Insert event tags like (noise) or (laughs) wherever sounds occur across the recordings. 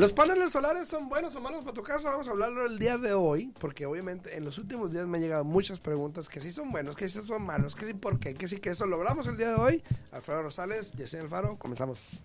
¿Los paneles solares son buenos o malos para tu casa? Vamos a hablarlo el día de hoy, porque obviamente en los últimos días me han llegado muchas preguntas que sí son buenos, que sí son malos, que sí por qué, que sí que eso. Lo hablamos el día de hoy. Alfredo Rosales, Yesenia Alfaro, comenzamos.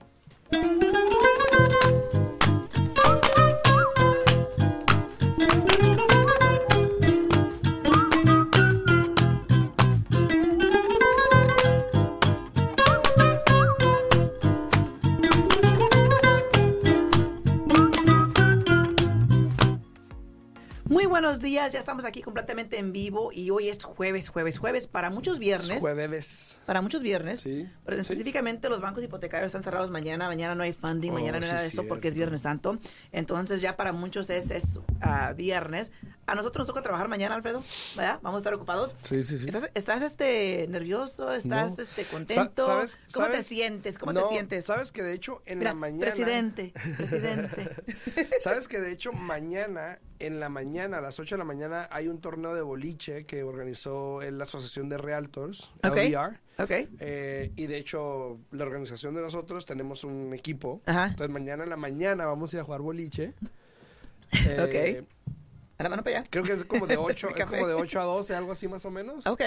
Buenos días, ya estamos aquí completamente en vivo y hoy es jueves, jueves, jueves, para muchos viernes. Jueves. Para muchos viernes. Sí, Pero sí. específicamente los bancos hipotecarios están cerrados mañana, mañana no hay funding, Oh, mañana no hay sí, nada de eso porque es. Viernes Santo. Entonces ya para muchos es, es ah, viernes. A nosotros nos toca trabajar mañana, Alfredo, ¿verdad? Vamos a estar ocupados. Sí, sí, sí. ¿Estás, estás, este, nervioso? ¿Estás No. este, contento? Sa- ¿sabes- ¿Cómo te sientes? ¿Cómo No, te sientes? Sabes que de hecho en Mira, la mañana. Presidente, presidente. (laughs) Sabes que de hecho mañana, en la mañana, a las 8 de la mañana, hay un torneo de boliche que organizó la Asociación de Realtors, Ok. LDR. ok. Eh, y de hecho, la organización de nosotros tenemos un equipo. Ajá. Entonces, mañana en la mañana vamos a ir a jugar boliche. (laughs) Eh, Ok. A la mano para allá. Creo que es como de (laughs) 8, es como de 8 a 12, algo así más o menos. Ok.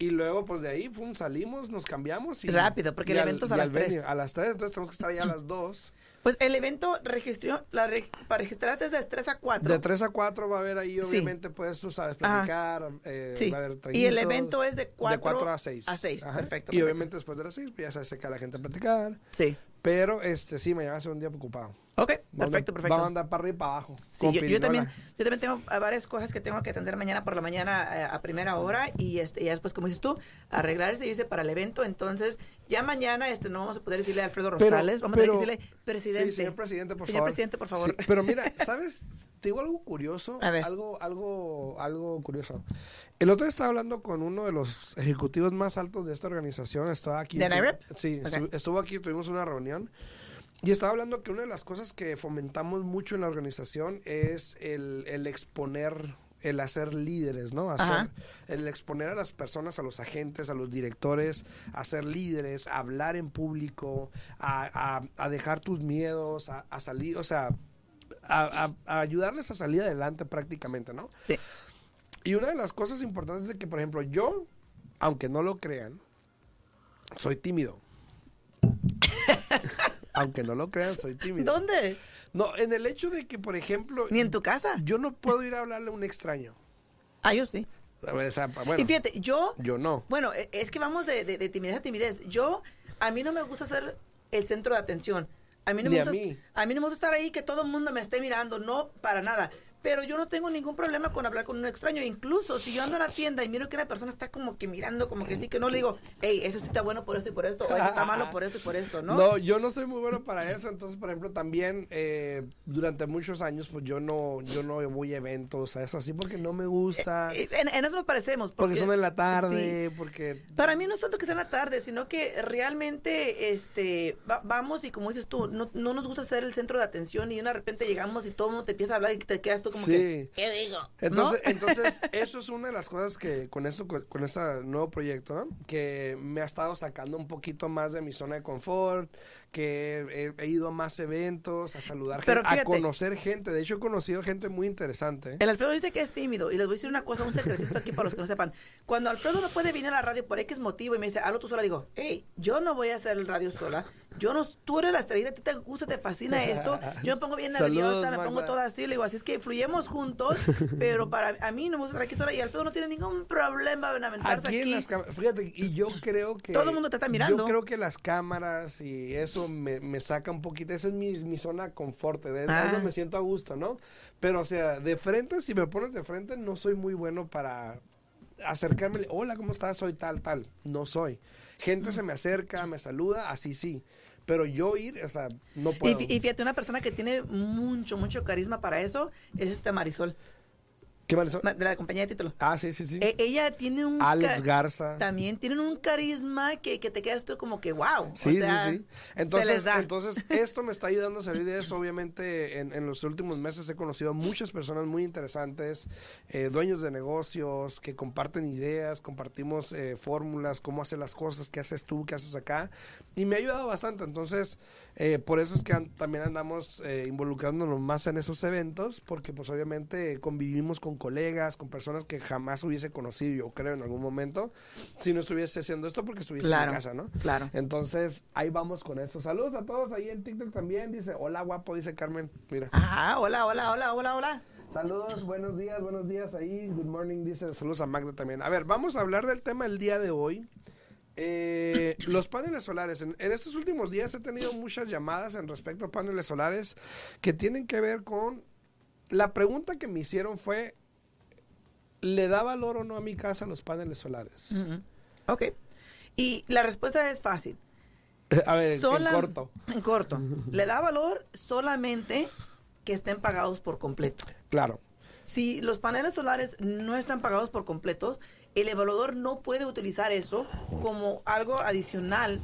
Y luego, pues de ahí, pum, salimos, nos cambiamos. Y, Rápido, porque el y al- evento es a las al venue, 3. A las 3, entonces tenemos que estar allá a las 2. Pues el evento registró, la re- para registrarte es de 3 a 4. De 3 a 4 va a haber ahí, Sí. obviamente, pues tú sabes, platicar. eh, Sí. va a haber Y el evento es de 4 de 4 a 6. A 6, Ajá. perfecto. Y perfecto. obviamente después de las 6, pues ya se seca la gente a platicar. Sí. Pero este sí, mañana va a ser un día ocupado. Ok, perfecto, perfecto. Vamos a andar para arriba y para abajo. Sí, yo, también, yo también tengo ah, varias cosas que tengo que atender mañana por la mañana eh, a primera hora y este, ya después, como dices tú, arreglarse y irse para el evento. Entonces, ya mañana este, no vamos a poder decirle a Alfredo Pero- Rosales, vamos pero- a tener que decirle presidente. Sí, señor presidente, por Señor favor. presidente, por favor. Sí, pero mira, (laughs) ¿sabes? Te digo algo curioso. A ver. Algo, algo, algo curioso. El otro día estaba hablando con uno de los ejecutivos más altos de esta organización. Estaba aquí. ¿De NIREP? Sí, estuvo aquí, tuvimos una reunión. Y estaba hablando que una de las cosas que fomentamos mucho en la organización es el, el exponer, el hacer líderes, ¿no? Hacer, el exponer a las personas, a los agentes, a los directores, a ser líderes, a hablar en público, a, a- a dejar tus miedos, a, a salir, o sea, a ayudarles a salir adelante prácticamente, ¿no? Sí. Y una de las cosas importantes es que, por ejemplo, yo, aunque no lo crean, soy tímido. (laughs) aunque no lo crean, soy tímido. ¿Dónde? No, en el hecho de que, por ejemplo, Ni en tu casa. yo no puedo ir a hablarle a un extraño. Ah, yo sí. Bueno, y fíjate, yo, yo no. bueno, e- es que vamos de, de- de timidez a timidez. Yo, a mí no me gusta ser el centro de atención. A mí no Ni me a gusta, mí. a mí no me gusta estar ahí que todo el mundo me esté mirando, no para nada. Pero yo no tengo ningún problema con hablar con un extraño. Incluso si yo ando en la tienda y miro que una persona está como que mirando, como que sí, que no le digo, hey, eso sí está bueno por esto y por esto, o eso está malo por esto y por esto, ¿no? ¿no? yo no soy muy bueno para eso. Entonces, por ejemplo, también eh, durante muchos años, pues yo no, yo no voy a eventos, a eso así, porque no me gusta. Eh, En, en eso nos parecemos. porque Porque, son en la sí. tarde, porque... Para mí no es tanto que sea en la tarde, sino que realmente este va- vamos y como dices tú, no, no nos gusta ser el centro de atención y de repente llegamos y todo el mundo te empieza a hablar y te quedas tú como Sí. que, ¿qué digo? Entonces, ¿No? (laughs) entonces, eso es una de las cosas que con esto, con, con este nuevo proyecto, ¿no? Que me ha estado sacando un poquito más de mi zona de confort, que he, he ido a más eventos, a saludar Pero gente, a conocer gente. De hecho, he conocido gente muy interesante. El Alfredo dice que es tímido y les voy a decir una cosa, un secretito aquí para los que no sepan. Cuando Alfredo no puede venir a la radio por X motivo y me dice, hazlo tú sola, digo, hey, yo no voy a hacer el radio sola. Yo no, tú eres la estrella, a ti te gusta, te fascina (laughs) esto. Yo me pongo bien Saludos, nerviosa, me pongo toda así, le digo, así es que fluyemos juntos, (laughs) pero para a mí no me gusta aquí sola y Alfredo no tiene ningún problema en aventarse Aquí, aquí. en las fíjate, y yo creo que... Todo el mundo te está mirando. Yo creo que las cámaras y eso me, me saca un poquito, esa es mi, mi zona confort, de Ah. eso me siento a gusto, ¿no? Pero, o sea, de frente, si me pones de frente, no soy muy bueno para acercarme, hola, ¿cómo estás? Soy tal, tal, no soy. Gente se me acerca, me saluda, así sí, pero yo ir, o sea, no puedo. y fíjate, una persona que tiene mucho, mucho carisma para eso es este Marisol. ¿Qué mal eso? de la compañía de título. Ah, sí, sí, sí. E- ella tiene un... Alex Garza. También tienen un carisma que, que te quedas tú como que, wow. Sí, o sea, sí, sí. se Entonces, les da. entonces, (laughs) esto me está ayudando a salir de eso. Obviamente, en, en los últimos meses he conocido a muchas personas muy interesantes, eh, dueños de negocios, que comparten ideas, compartimos eh, fórmulas, cómo hacer las cosas, qué haces tú, qué haces acá. Y me ha ayudado bastante. Entonces, eh, por eso es que an- también andamos eh, involucrándonos más en esos eventos, porque pues obviamente convivimos con colegas, con personas que jamás hubiese conocido, yo creo, en algún momento, si no estuviese haciendo esto porque estuviese Claro, en casa, ¿no? claro. Entonces, ahí vamos con eso. Saludos a todos ahí en TikTok también. Dice, hola guapo, dice Carmen. Mira. Ajá, hola, hola, hola, hola, hola. Saludos, buenos días, buenos días ahí. Good morning, dice. Saludos a Magda también. A ver, vamos a hablar del tema el día de hoy. Eh, (clears throat) los paneles solares. En, en estos últimos días he tenido muchas llamadas en respecto a paneles solares que tienen que ver con... La pregunta que me hicieron fue, ¿le da valor o no a mi casa los paneles solares? Ujú. Ok. Y la respuesta es fácil. A ver, Sola- en corto. En corto. Le da valor solamente que estén pagados por completo. Claro. Si los paneles solares no están pagados por completos, el evaluador no puede utilizar eso como algo adicional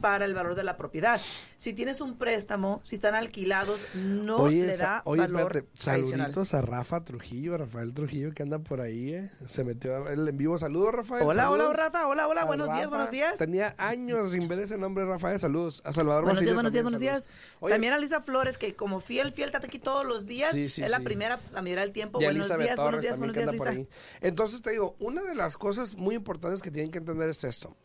para el valor de la propiedad. Si tienes un préstamo, si están alquilados, no Oye, le da oye, valor espérate, saluditos a Rafa Trujillo, a Rafael Trujillo que anda por ahí, ¿eh? Se metió el en vivo. Saludos, Rafael. Hola, hola. Rafa. Hola, hola. A Buenos días, buenos días. Tenía años sin ver ese nombre, Rafael. Saludos. A Salvador Buenos días, Basilio buenos días, buenos días. Oye, También a Lisa Flores, que como fiel, fiel, está aquí todos los días. Sí, sí, es la sí. primera, la mayoría del tiempo. Buenos días, buenos días, buenos días, anda por Lisa. Entonces te digo, una de las cosas muy importantes que tienen que entender es esto.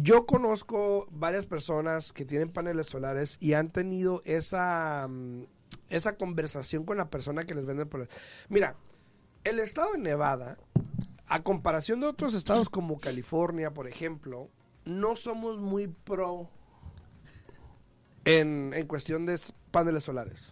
Yo conozco varias personas que tienen paneles solares y han tenido esa, mm, esa conversación con la persona que les vende el panel. Mira, el estado de Nevada, a comparación de otros estados como California, por ejemplo, no somos muy pro en, en cuestión de paneles solares.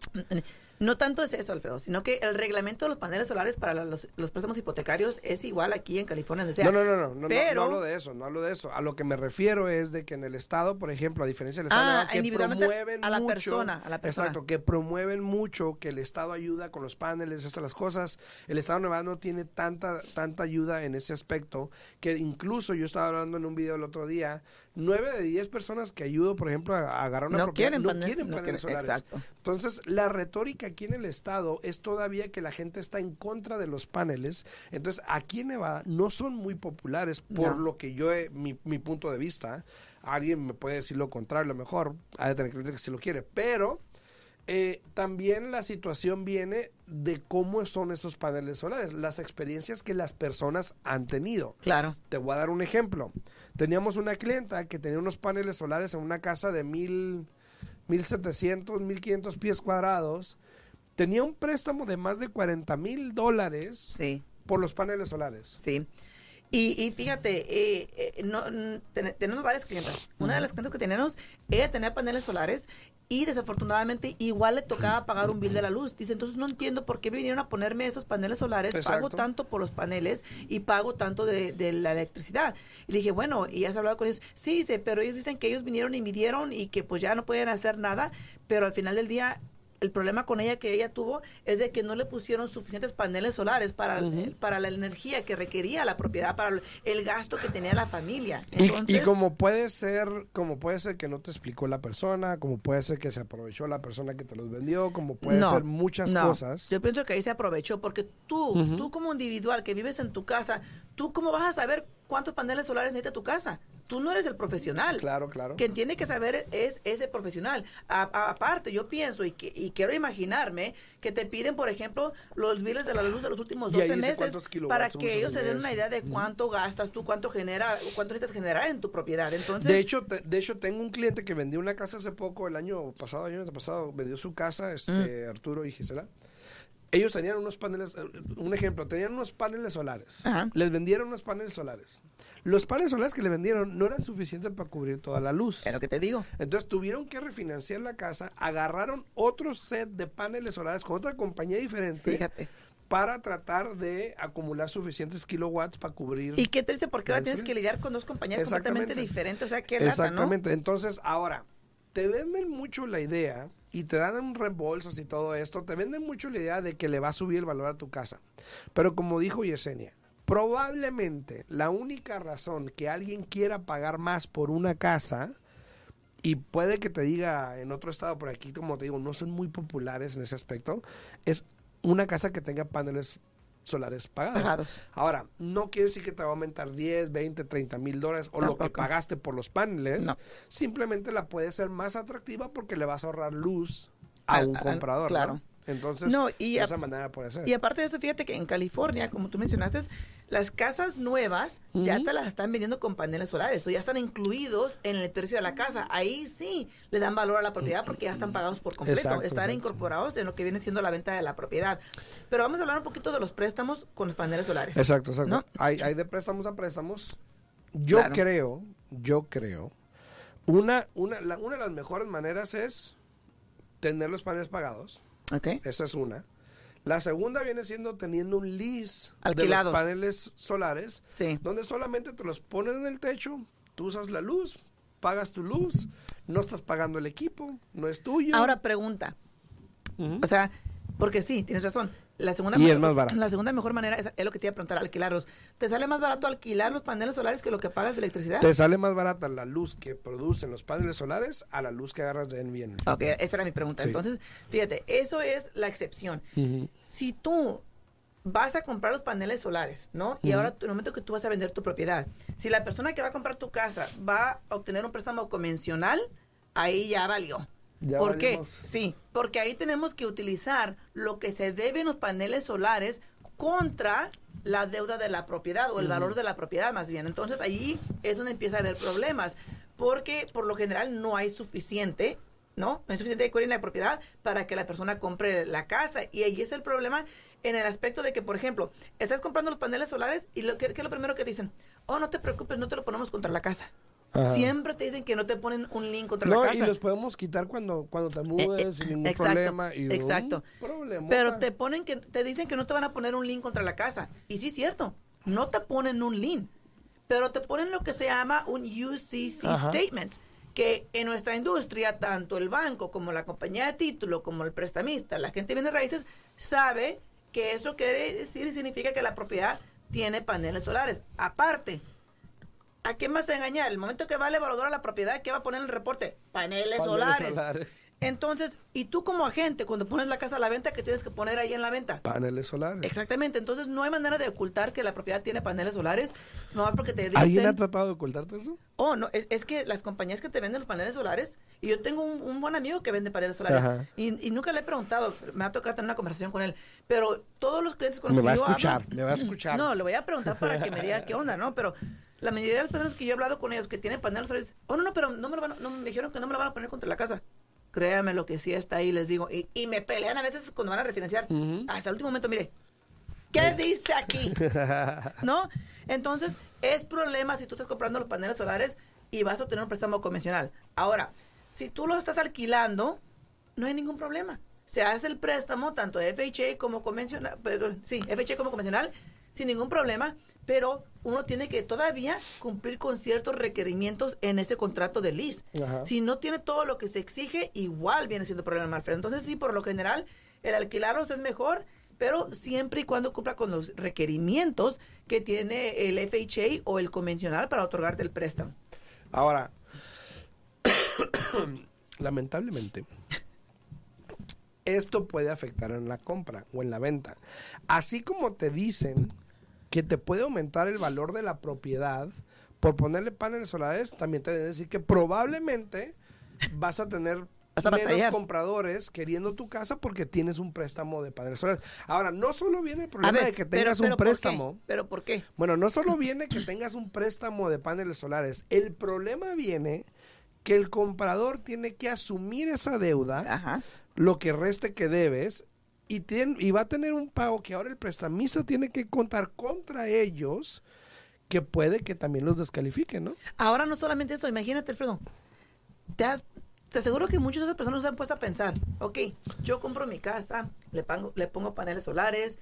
No tanto es eso, Alfredo, sino que el reglamento de los paneles solares para los, los préstamos hipotecarios es igual aquí en California. donde sea. no, no, no, no, no, no, pero- no hablo de eso, no hablo de eso. A lo que me refiero es de que en el estado, por ejemplo, a diferencia del estado, de Ah, que individualmente promueven a la mucho, persona, a la persona. exacto, que promueven mucho, que el estado ayuda con los paneles, estas las cosas. El estado de Nevada no tiene tanta tanta ayuda en ese aspecto que incluso yo estaba hablando en un video el otro día, nueve de diez personas que ayudo, por ejemplo, a, agarrar una No propiedad, quieren no panel- quieren no paneles solares. exacto. Entonces, la retórica aquí en el estado es todavía que la gente está en contra de los paneles. Entonces, aquí en Nevada no son muy populares por No. lo que yo, he- mi, mi punto de vista. Alguien me puede decir lo contrario, a lo mejor. Hay de tener que si lo quiere. Pero eh, también la situación viene de cómo son esos paneles solares, las experiencias que las personas han tenido. Claro. Te voy a dar un ejemplo. Teníamos una clienta que tenía unos paneles solares en una casa de mil, mil setecientos, mil quinientos pies cuadrados. Tenía un préstamo de más de 40 mil dólares Sí. por los paneles solares. Sí. Y, y fíjate, eh, eh, no, ten- tenemos varias clientes. Una de las clientes que tenemos, ella tenía paneles solares y desafortunadamente igual le tocaba pagar un bill de la luz. Dice, entonces no entiendo por qué vinieron a ponerme esos paneles solares, pago tanto por los paneles y pago tanto de, de la electricidad. Y le dije, bueno, ¿y has hablado con ellos? Sí, dice, pero ellos dicen que ellos vinieron y midieron y que pues ya no pueden hacer nada, pero al final del día el problema con ella que ella tuvo es de que no le pusieron suficientes paneles solares para, para la energía que requería la propiedad, para el- gasto que tenía la familia. Y, Entonces, y como puede ser, como puede ser que no te explicó la persona, como puede ser que se aprovechó la persona que te los vendió, como puede No, ser muchas no. cosas. Yo pienso que ahí se aprovechó porque tú, Ujú. tú como individual que vives en tu casa, tú cómo vas a saber cuántos paneles solares necesita tu casa. Tú no eres el profesional. Claro, claro. Quien tiene que saber es ese profesional. A- a- aparte, yo pienso y, que, y quiero imaginarme que te piden, por ejemplo, los biles de la luz de los últimos Y ahí 12 dice meses para que ellos se den una idea de cuánto gastas tú, cuánto genera, cuánto necesitas generar en tu propiedad. Entonces, De hecho, te- de hecho, tengo un cliente que vendió una casa hace poco, el año pasado, año pasado, vendió su casa, este, Mm. Arturo y Gisela. Ellos tenían unos paneles, eh, un ejemplo, tenían unos paneles solares. Ajá. Les vendieron unos paneles solares. Los paneles solares que le vendieron no eran suficientes para cubrir toda la luz. es lo que te digo. Entonces tuvieron que refinanciar la casa, agarraron otro set de paneles solares con otra compañía diferente Fíjate. para tratar de acumular suficientes kilowatts para cubrir. Y qué triste porque ahora tienes que lidiar con dos compañías completamente diferentes. O sea, qué lata, ¿no? Exactamente. Entonces, ahora, te venden mucho la idea y te dan reembolsos y todo esto, te venden mucho la idea de que le va a subir el valor a tu casa. Pero como dijo Yesenia, probablemente la única razón que alguien quiera pagar más por una casa, y puede que te diga en otro estado por aquí, como te digo, no son muy populares en ese aspecto, es una casa que tenga paneles solares pagados. Pagados. Ahora, no quiere decir que te va a aumentar 10, 20, 30 mil dólares o lo que pagaste por los paneles. No. Simplemente la puede ser más atractiva porque le vas a ahorrar luz a un comprador. claro. ¿no? Entonces, No, y de a- esa manera puede ser. Y aparte de eso, fíjate que en California, como tú mencionaste, las casas nuevas ya te las están vendiendo con paneles solares o ya están incluidos en el precio de la casa. Ahí sí le dan valor a la propiedad porque ya están pagados por completo, Exacto, están exacto. incorporados en lo que viene siendo la venta de la propiedad. Pero vamos a hablar un poquito de los préstamos con los paneles solares. Exacto, exacto. ¿No? Hay, hay de préstamos a préstamos. Yo Claro. creo, yo creo, una, una, la- una de las mejores maneras es tener los paneles pagados. Ok. Esa es una. La segunda viene siendo teniendo un lease Alquilados. de los paneles solares, Sí. donde solamente te los ponen en el techo, tú usas la luz, pagas tu luz, no estás pagando el equipo, no es tuyo. Ahora pregunta, o sea, porque sí, tienes razón. La segunda Y mejor- es más barato. La segunda mejor manera es, es lo que te iba a preguntar, alquilarlos. ¿Te sale más barato alquilar los paneles solares que lo que pagas de electricidad? te sale más barata la luz que producen los paneles solares a la luz que agarras de NVN. Ok, esa era mi pregunta. Sí. Entonces, fíjate, eso es la excepción. Si tú vas a comprar los paneles solares, ¿no? Y Ujú. ahora, en el momento que tú vas a vender tu propiedad, si la persona que va a comprar tu casa va a obtener un préstamo convencional, ahí ya valió. Ya ¿Por qué? Sí, porque ahí tenemos que utilizar lo que se debe en los paneles solares contra la deuda de la propiedad o el valor de la propiedad más bien. Entonces ahí es donde empieza a haber problemas, porque por lo general no hay suficiente, ¿no? No hay suficiente equity en la propiedad para que la persona compre la casa. Y ahí es el problema en el aspecto de que, por ejemplo, estás comprando los paneles solares y lo que, ¿qué es lo primero que dicen? Oh, no te preocupes, no te lo ponemos contra la casa. Ajá. Siempre te dicen que no te ponen un link contra No, la y casa. los podemos quitar cuando, cuando te mudes Eh, eh, sin ningún exacto, problema. Y exacto. Pero te ponen que te dicen que no te van a poner un link contra la casa. Y sí es cierto, no te ponen un link, pero te ponen lo que se llama un UCC Ajá. statement, que en nuestra industria tanto el banco como la compañía de título como el prestamista, la gente viene raíces sabe que eso quiere decir y significa que la propiedad tiene paneles solares. Aparte, ¿a qué más engañar? El momento que valorar a la propiedad, ¿qué va a poner en el reporte? Paneles, Paneles solares. solares. Entonces, y tú como agente, cuando pones la casa a la venta, ¿qué tienes que poner ahí en la venta? Paneles solares. Exactamente, entonces no hay manera de ocultar que la propiedad tiene paneles solares, no porque te ¿Alguien ha dicen, tratado de ocultarte eso? oh, no, es, es que las compañías que te venden los paneles solares, y yo tengo un, un buen amigo que vende paneles solares, y, y nunca le he preguntado, me va a tocar tener una conversación con él, pero todos los clientes con los Me que va a yo hablo- escuchar, me va a escuchar. No, le voy a preguntar para que me diga qué onda, ¿no? Pero la mayoría de las personas que yo he hablado con ellos que tienen paneles solares, oh, no, no, pero no me, lo van a- no, me dijeron que no me lo van a poner contra la casa. Créame lo que sí está ahí, les digo. Y, y me pelean a veces cuando van a refinanciar. Hasta el último momento, mire, ¿qué dice aquí? (laughs) ¿No? Entonces, es problema si tú estás comprando los paneles solares y vas a obtener un préstamo convencional. Ahora, si tú lo estás alquilando, no hay ningún problema. Se hace el préstamo, tanto FHA como convencional, pero, sí, FHA como convencional, sin ningún problema, pero uno tiene que todavía cumplir con ciertos requerimientos en ese contrato de lease. Ajá. Si no tiene todo lo que se exige, igual viene siendo problema, Alfredo. Entonces, sí, por lo general, el alquilarlos es mejor, pero siempre y cuando cumpla con los requerimientos que tiene el FHA o el convencional para otorgarte el préstamo. Ahora, (coughs) lamentablemente, esto puede afectar en la compra o en la venta. Así como te dicen que te puede aumentar el valor de la propiedad por ponerle paneles solares, también te deben decir que probablemente vas a tener a menos batallar. compradores queriendo tu casa porque tienes un préstamo de paneles solares. Ahora, no solo viene el problema ver, de que tengas pero un préstamo. ¿Pero por qué? Bueno, no solo viene que tengas un préstamo de paneles solares, el problema viene que el comprador tiene que asumir esa deuda, Ajá. Lo que reste que debes, y, tien- y va a tener un pago que ahora el prestamista tiene que contar contra ellos, que puede que también los descalifiquen, ¿no? Ahora no solamente eso, imagínate, Alfredo. Te, has- te aseguro que muchas de esas personas se han puesto a pensar, ok, yo compro mi casa, le pongo, le pongo paneles solares.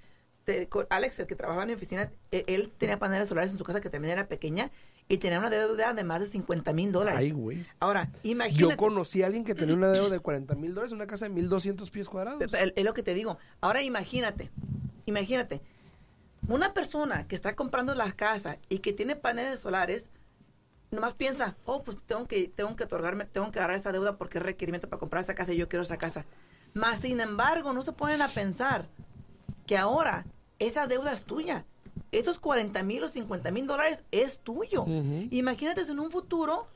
Alex, el que trabajaba en mi oficina, e- él tenía paneles solares en su casa que también era pequeña y tenía una deuda de más de 50 mil dólares. Ay, güey. Ahora, Yo imagínate. conocí a alguien que tenía una deuda de 40 mil dólares en una casa de 1200 pies cuadrados. Es lo que te digo. Ahora imagínate, imagínate, una persona que está comprando la casa y que tiene paneles solares, nomás piensa, oh, pues tengo que, tengo que otorgarme, tengo que agarrar esa deuda porque es requerimiento para comprar esta casa y yo quiero esa casa. Más sin embargo, no se ponen a pensar que ahora esa deuda es tuya. Esos 40 mil o 50 mil dólares es tuyo. Ujú. Imagínate si en un futuro,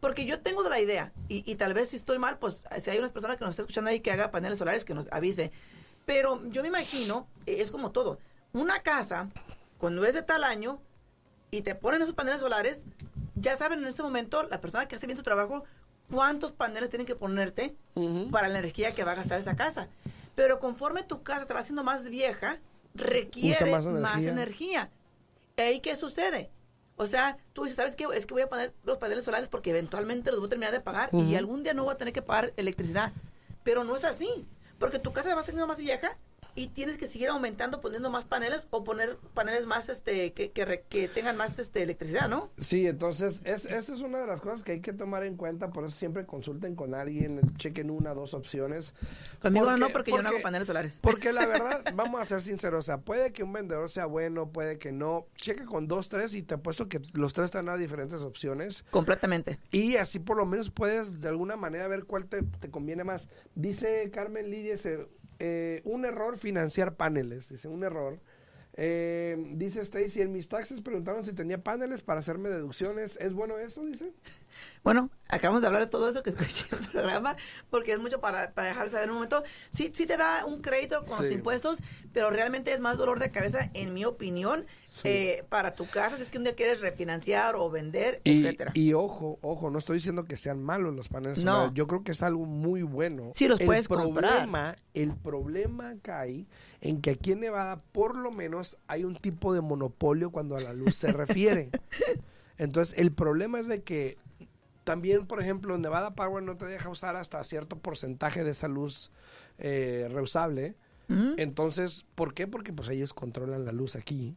porque yo tengo de la idea, y, y tal vez si estoy mal, pues si hay unas personas que nos está escuchando ahí que haga paneles solares, que nos avise. Pero yo me imagino, eh, es como todo, una casa, cuando es de tal año, y te ponen esos paneles solares, ya saben en este momento, la persona que hace bien su trabajo, cuántos paneles tienen que ponerte para la energía que va a gastar esa casa. Pero conforme tu casa se va haciendo más vieja, requiere más más energía. energía. ¿Y qué sucede? O sea, tú dices, ¿sabes qué? Es que voy a poner los paneles solares porque eventualmente los voy a terminar de pagar y algún día no voy a tener que pagar electricidad. Pero no es así, porque tu casa va siendo más vieja y tienes que seguir aumentando poniendo más paneles o poner paneles más este que, que, re- que tengan más este electricidad, ¿no? Sí, entonces es, esa es una de las cosas que hay que tomar en cuenta, por eso siempre consulten con alguien, chequen una, dos opciones. Conmigo Porque- no, porque, yo no hago paneles solares. Porque la (laughs) verdad, vamos a ser sinceros, o sea, puede que un vendedor sea bueno, puede que no. Checa con dos, tres y te apuesto que los tres te van a dar diferentes opciones. Completamente. Y así por lo menos puedes de alguna manera ver cuál te, te conviene más. Dice Carmen Lidia, eh, un error financiar paneles, dice, un error. Eh, dice Stacy, en mis taxes preguntaron si tenía paneles para hacerme deducciones. ¿Es bueno eso? Dice. (laughs) Bueno, acabamos de hablar de todo eso que escuché en el programa, porque es mucho para, para dejar de saber en un momento. Sí, sí te da un crédito con los impuestos, pero realmente es más dolor de cabeza, en mi opinión, Sí. eh, para tu casa, si es que un día quieres refinanciar o vender, Y, etcétera. y ojo, ojo, no estoy diciendo que sean malos los paneles No. solares. Yo creo que es algo muy bueno. Sí, los el puedes comprar. problema, El problema cae en que aquí en Nevada, por lo menos, hay un tipo de monopolio cuando a la luz se refiere. (laughs) Entonces, el problema es de que también, por ejemplo, Nevada Power no te deja usar hasta cierto porcentaje de esa luz eh, reusable. Entonces, ¿por qué? Porque pues ellos controlan la luz aquí.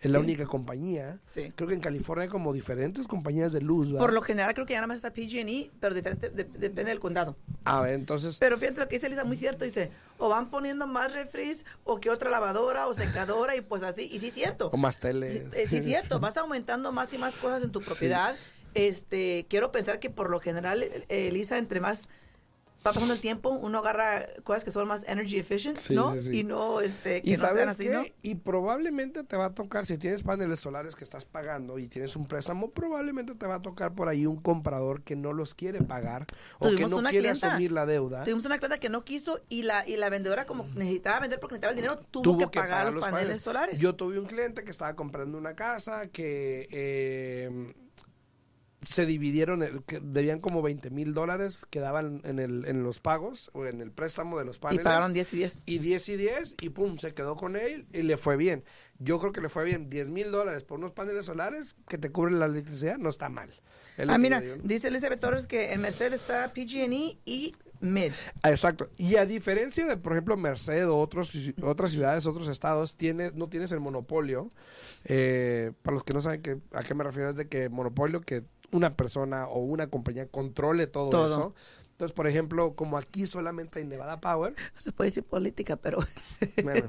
Es la Sí. única compañía. Sí. Creo que en California hay como diferentes compañías de luz, ¿verdad? Por lo general creo que ya nada más está PG&E, pero diferente, de- depende del condado. A ver, entonces... Pero fíjate lo que dice Lisa, muy cierto, dice, o van poniendo más refris, o que otra lavadora, o secadora, y pues así, y sí es cierto. O más tele. eh, sí, es cierto, vas aumentando más y más cosas en tu propiedad. Este, quiero pensar que por lo general, eh, Elisa, entre más va pasando el tiempo, uno agarra cosas que son más energy efficient, Sí, ¿no? sí, sí. Y no, este, que Y no sean sabes así, qué? ¿no? Y probablemente te va a tocar, si tienes paneles solares que estás pagando y tienes un préstamo, probablemente te va a tocar por ahí un comprador que no los quiere pagar o que no quiere clienta. asumir la deuda. Tuvimos una clienta que no quiso y la, y la vendedora como necesitaba vender porque necesitaba el dinero, tuvo, Tuvo que, pagar los paneles, solares. Yo tuve un cliente que estaba comprando una casa que eh, se dividieron, que debían como 20 mil dólares que daban en, el, en los pagos o en el préstamo de los y paneles. pagaron 10 y 10. Y 10 y 10 y pum, se quedó con él y le fue bien. Yo creo que le fue bien. 10 mil dólares por unos paneles solares que te cubren la electricidad no está mal. Ah, mira, dice Elizabeth Torres que en Merced está PG&E y Mid. Ah, Exacto. Y a diferencia de, por ejemplo, Merced o otros, otras ciudades, otros estados, tiene, no tienes el monopolio. Eh, para los que no saben que, a qué me refiero, es de que monopolio, que una persona o una compañía controle todo, Todo. eso. Entonces, por ejemplo, como aquí solamente hay Nevada Power, (laughs) se puede decir política, pero... Bueno,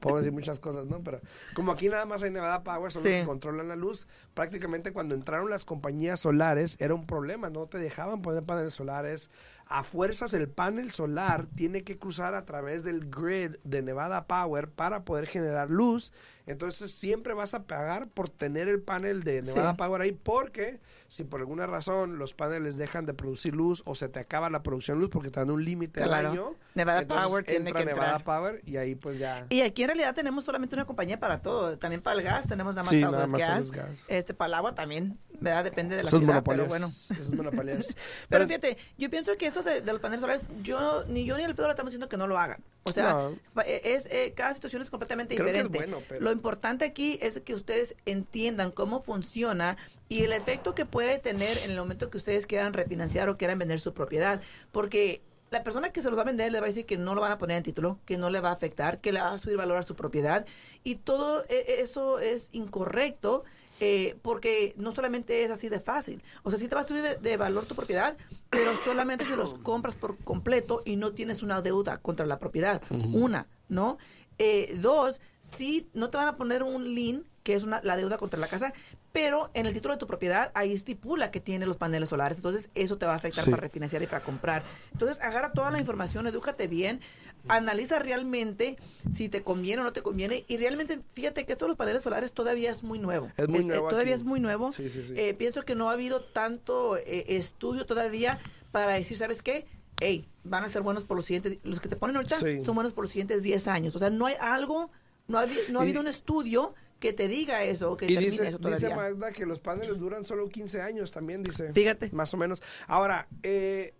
puedo decir muchas cosas, ¿no? Pero como aquí nada más hay Nevada Power, son los Sí. que controlan la luz. Prácticamente cuando entraron las compañías solares era un problema, no te dejaban poner paneles solares. A fuerzas el panel solar tiene que cruzar a través del grid de Nevada Power para poder generar luz. Entonces siempre vas a pagar por tener el panel de Nevada Sí. Power ahí porque si por alguna razón los paneles dejan de producir luz o se te acaba la producción de luz porque te dan un límite al Claro. año, Nevada Power tiene que Nevada entrar. Power y ahí pues ya. Y aquí en realidad tenemos solamente una compañía para todo. También para el gas tenemos nada más Sí, nada más gas. Este, para el agua también, ¿verdad? Depende de la Esos ciudad, pero bueno. Esos monopolios. (laughs) Pero fíjate, yo pienso que eso de, de los paneles solares, yo ni yo ni el Pedro le estamos diciendo que no lo hagan. O sea, No. e- es eh, cada situación es completamente Creo que es diferente. bueno, pero- Lo importante aquí es que ustedes entiendan cómo funciona y el efecto que puede tener en el momento que ustedes quieran refinanciar o quieran vender su propiedad, porque la persona que se los va a vender le va a decir que no lo van a poner en título, que no le va a afectar, que le va a subir valor a su propiedad y todo e- eso es incorrecto eh, porque no solamente es así de fácil. O sea, sí te va a subir de, de valor tu propiedad, pero solamente si los compras por completo y no tienes una deuda contra la propiedad. Una, ¿no? Eh, dos, sí, no te van a poner un lien, que es una, la deuda contra la casa, pero en el título de tu propiedad ahí estipula que tiene los paneles solares. Entonces, eso te va a afectar Sí. para refinanciar y para comprar. Entonces, agarra toda la información, edúcate bien, analiza realmente si te conviene o no te conviene. Y realmente, fíjate que esto de los paneles solares todavía es muy nuevo. Es muy eh, nuevo todavía aquí. es muy nuevo. Sí, sí, sí. Eh, pienso que no ha habido tanto eh, estudio todavía para decir, ¿sabes qué? Hey, van a ser buenos por los siguientes, los que te ponen ahorita son buenos por los siguientes 10 años. O sea, no hay algo, no ha, no ha Y- habido un estudio que te diga eso, o que Y termine dice, eso dice todavía. Magda que los paneles duran solo 15 años también, dice. Fíjate. Más o menos. Ahora, eh,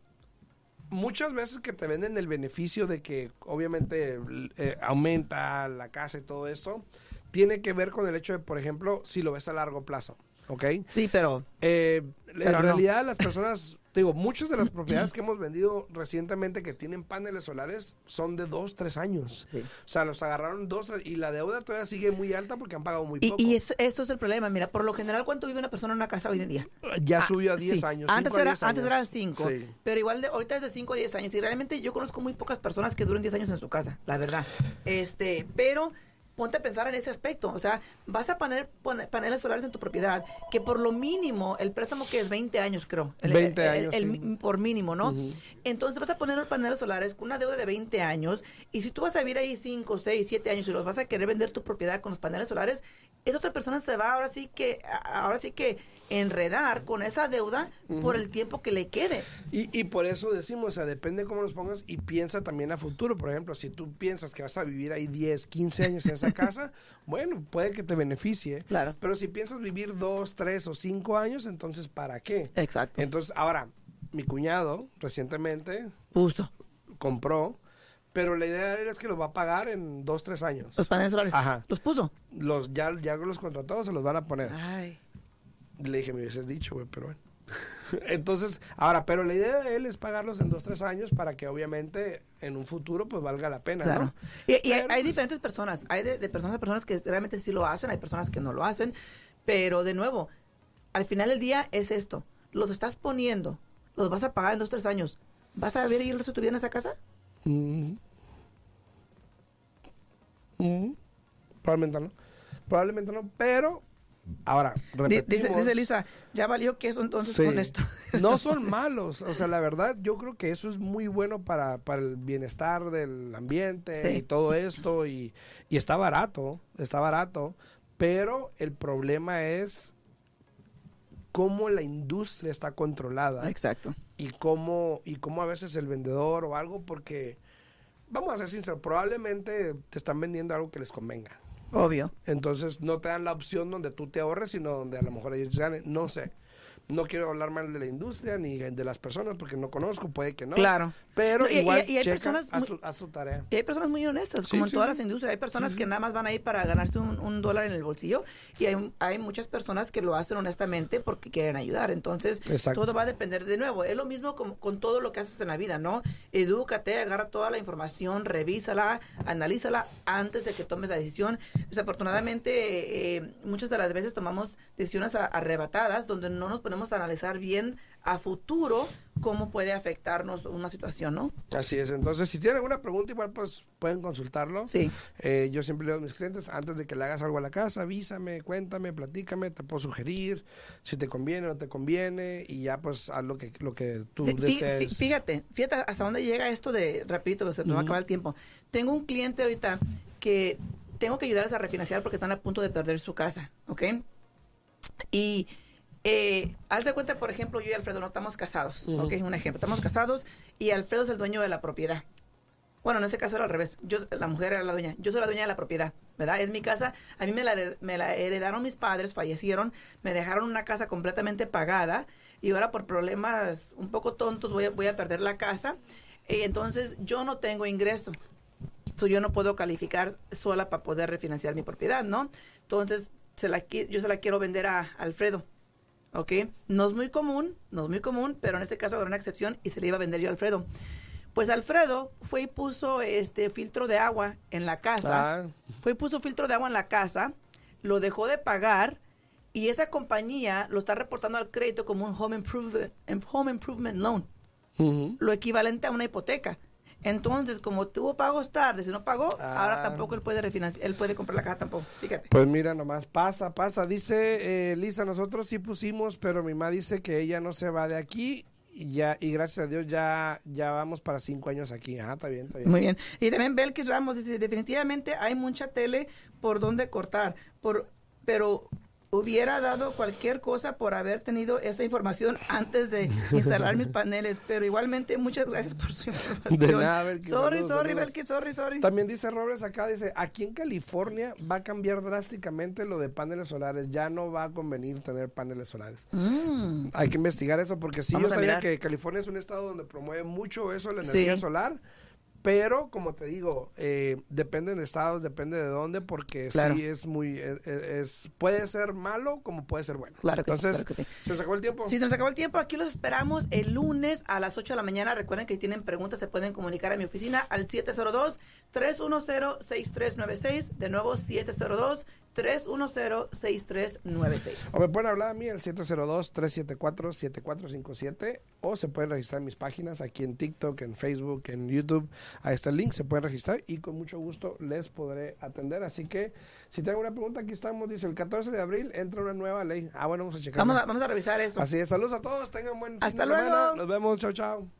muchas veces que te venden el beneficio de que obviamente eh, aumenta la casa y todo esto, tiene que ver con el hecho de, por ejemplo, si lo ves a largo plazo, ¿ok? Sí, pero Eh, Pero en no. realidad las personas, digo, muchas de las (clears throat) propiedades que hemos vendido recientemente que tienen paneles solares son de dos, tres años. Sí. O sea, los agarraron dos y la deuda todavía sigue muy alta porque han pagado muy Y, poco. y eso, eso es el problema. Mira, por lo general, ¿cuánto vive una persona en una casa hoy en día? ya Ah, subió a 10 sí. años. Antes, era, 10 antes eran 5. Sí. Pero igual de, ahorita es de 5 a 10 años. Y realmente yo conozco muy pocas personas que duren 10 años en su casa, la verdad. Este, pero ponte a pensar en ese aspecto. O sea, vas a poner pone- paneles solares en tu propiedad, que por lo mínimo, el préstamo que es 20 años, creo. El, 20 el- años, el- sí. mi- por mínimo, ¿no? Entonces vas a poner paneles solares con una deuda de 20 años y si tú vas a vivir ahí 5, 6, 7 años y los vas a querer vender tu propiedad con los paneles solares, esa otra persona se va ahora sí que ahora sí que enredar con esa deuda por el tiempo que le quede. Y, y por eso decimos, o sea, depende cómo los pongas y piensa también a futuro. Por ejemplo, si tú piensas que vas a vivir ahí 10, 15 años en esa (laughs) casa, bueno, puede que te beneficie. Claro. Pero si piensas vivir 2, 3 o 5 años, entonces ¿para qué? Exacto. Entonces, ahora, mi cuñado recientemente Justo. compró, pero la idea es que lo va a pagar en 2, 3 años. Los paneles solares. Ajá. Los puso. Los, ya, ya los contratados se los van a poner. Ay. Le dije, me hubieses dicho, güey, pero bueno. Entonces, ahora, pero la idea de él es pagarlos en dos, tres años para que obviamente en un futuro pues valga la pena, Claro. ¿no? Y, y hay, Pero, hay pues, diferentes personas. Hay de, de personas a personas que realmente sí lo hacen, hay personas que no lo hacen. Pero de nuevo, al final del día es esto. Los estás poniendo, los vas a pagar en dos, tres años. ¿Vas a vivir el resto de tu vida en esa casa? mm, mm, probablemente no. Probablemente no, pero ahora, repetimos. Dice, dice Lisa, ya valió que eso entonces Sí. con esto. No (laughs) son malos, o sea, la verdad yo creo que eso es muy bueno para, para el bienestar del ambiente Sí. y todo esto y, y está barato, está barato, pero el problema es cómo la industria está controlada Exacto. y cómo y cómo a veces el vendedor o algo porque vamos a ser sinceros, probablemente te están vendiendo algo que les convenga. Obvio. Entonces no te dan la opción donde tú te ahorres, sino donde a lo mejor ellos ganen. No sé. No quiero hablar mal de la industria ni de las personas porque no conozco, puede que no. Claro. Pero No, y- igual y hay checa, personas haz, muy- tu, haz tu tarea. Y hay personas muy honestas, Sí, como en sí, todas sí. las industrias. Hay personas que nada más van a ir para ganarse un, un dólar en el bolsillo y hay, hay muchas personas que lo hacen honestamente porque quieren ayudar. Entonces, Exacto. todo va a depender de nuevo. Es lo mismo con, con todo lo que haces en la vida, ¿no? Edúcate, agarra toda la información, revísala, analízala antes de que tomes la decisión. Desafortunadamente, eh, muchas de las veces tomamos decisiones arrebatadas donde no nos ponemos a analizar bien a futuro cómo puede afectarnos una situación, ¿no? Así es. Entonces, si tienen alguna pregunta, igual pues pueden consultarlo. Sí. Eh, yo siempre le digo a mis clientes, antes de que le hagas algo a la casa, avísame, cuéntame, platícame, te puedo sugerir si te conviene o no te conviene y ya pues haz lo que, lo que tú Fí- desees. Fíjate, fíjate hasta dónde llega esto de rapidito, se me va a acabar el tiempo. Tengo un cliente ahorita que tengo que ayudarles a refinanciar porque están a punto de perder su casa, ¿ok? Y eh, haz de cuenta, por ejemplo, yo y Alfredo no estamos casados, Ujú. ¿ok? Un ejemplo, estamos casados y Alfredo es el dueño de la propiedad. Bueno, en ese caso era al revés. Yo, la mujer era la dueña. Yo soy la dueña de la propiedad, ¿verdad? Es mi casa. A mí me la, me la heredaron mis padres, fallecieron, me dejaron una casa completamente pagada y ahora por problemas un poco tontos voy a, voy a perder la casa. Y entonces yo no tengo ingreso. So, yo no puedo calificar sola para poder refinanciar mi propiedad, ¿no? Entonces se la, yo se la quiero vender a Alfredo. ¿Ok? No es muy común, no es muy común, pero en este caso habrá una excepción y se le iba a vender yo a Alfredo. Pues Alfredo fue y puso este filtro de agua en la casa. Ah, Fue y puso filtro de agua en la casa, lo dejó de pagar y esa compañía lo está reportando al crédito como un home improvement, home improvement loan, lo equivalente a una hipoteca. Entonces, como tuvo pagos tarde, si no pagó, Ah. ahora tampoco él puede refinanciar, él puede comprar la casa tampoco. Fíjate. Pues mira, nomás pasa, pasa. Dice eh, Lisa, nosotros sí pusimos, pero mi mamá dice que ella no se va de aquí y ya y gracias a Dios ya ya vamos para cinco años aquí. Ah, está bien, está bien. Muy bien. Y también Belkis Ramos dice, definitivamente hay mucha tele por donde cortar, por, pero hubiera dado cualquier cosa por haber tenido esa información antes de (laughs) instalar mis paneles, pero igualmente muchas gracias por su información. De nada, Belkis, Sorry, saludos, sorry, saludos. Belkis, sorry, sorry. También dice Robles acá, dice, aquí en California va a cambiar drásticamente lo de paneles solares. Ya no va a convenir tener paneles solares. Mm. Hay que investigar eso porque sí, Vamos yo sabía que California es un estado donde promueve mucho eso, la Sí. energía solar. Pero, como te digo, eh, depende de estados, depende de dónde, porque Claro. sí es muy, eh, eh, es, puede ser malo como puede ser bueno. Claro que sí, Entonces, claro que sí. ¿se nos acabó el tiempo? Si se nos acabó el tiempo, aquí los esperamos el lunes a las 8 de la mañana. Recuerden que si tienen preguntas, se pueden comunicar a mi oficina al 702-310-6396. De nuevo, 702-310-6396. O me pueden hablar a mí al 702-374-7457 o se pueden registrar en mis páginas aquí en TikTok, en Facebook, en YouTube. Ahí está el link, se pueden registrar y con mucho gusto les podré atender. Así que si tienen alguna pregunta, aquí estamos. Dice el 14 de abril entra una nueva ley. Ah, bueno, vamos a checar. Vamos a, vamos a revisar eso. Así es, saludos a todos, tengan buen fin Hasta de semana. luego. Nos vemos, chao, chao.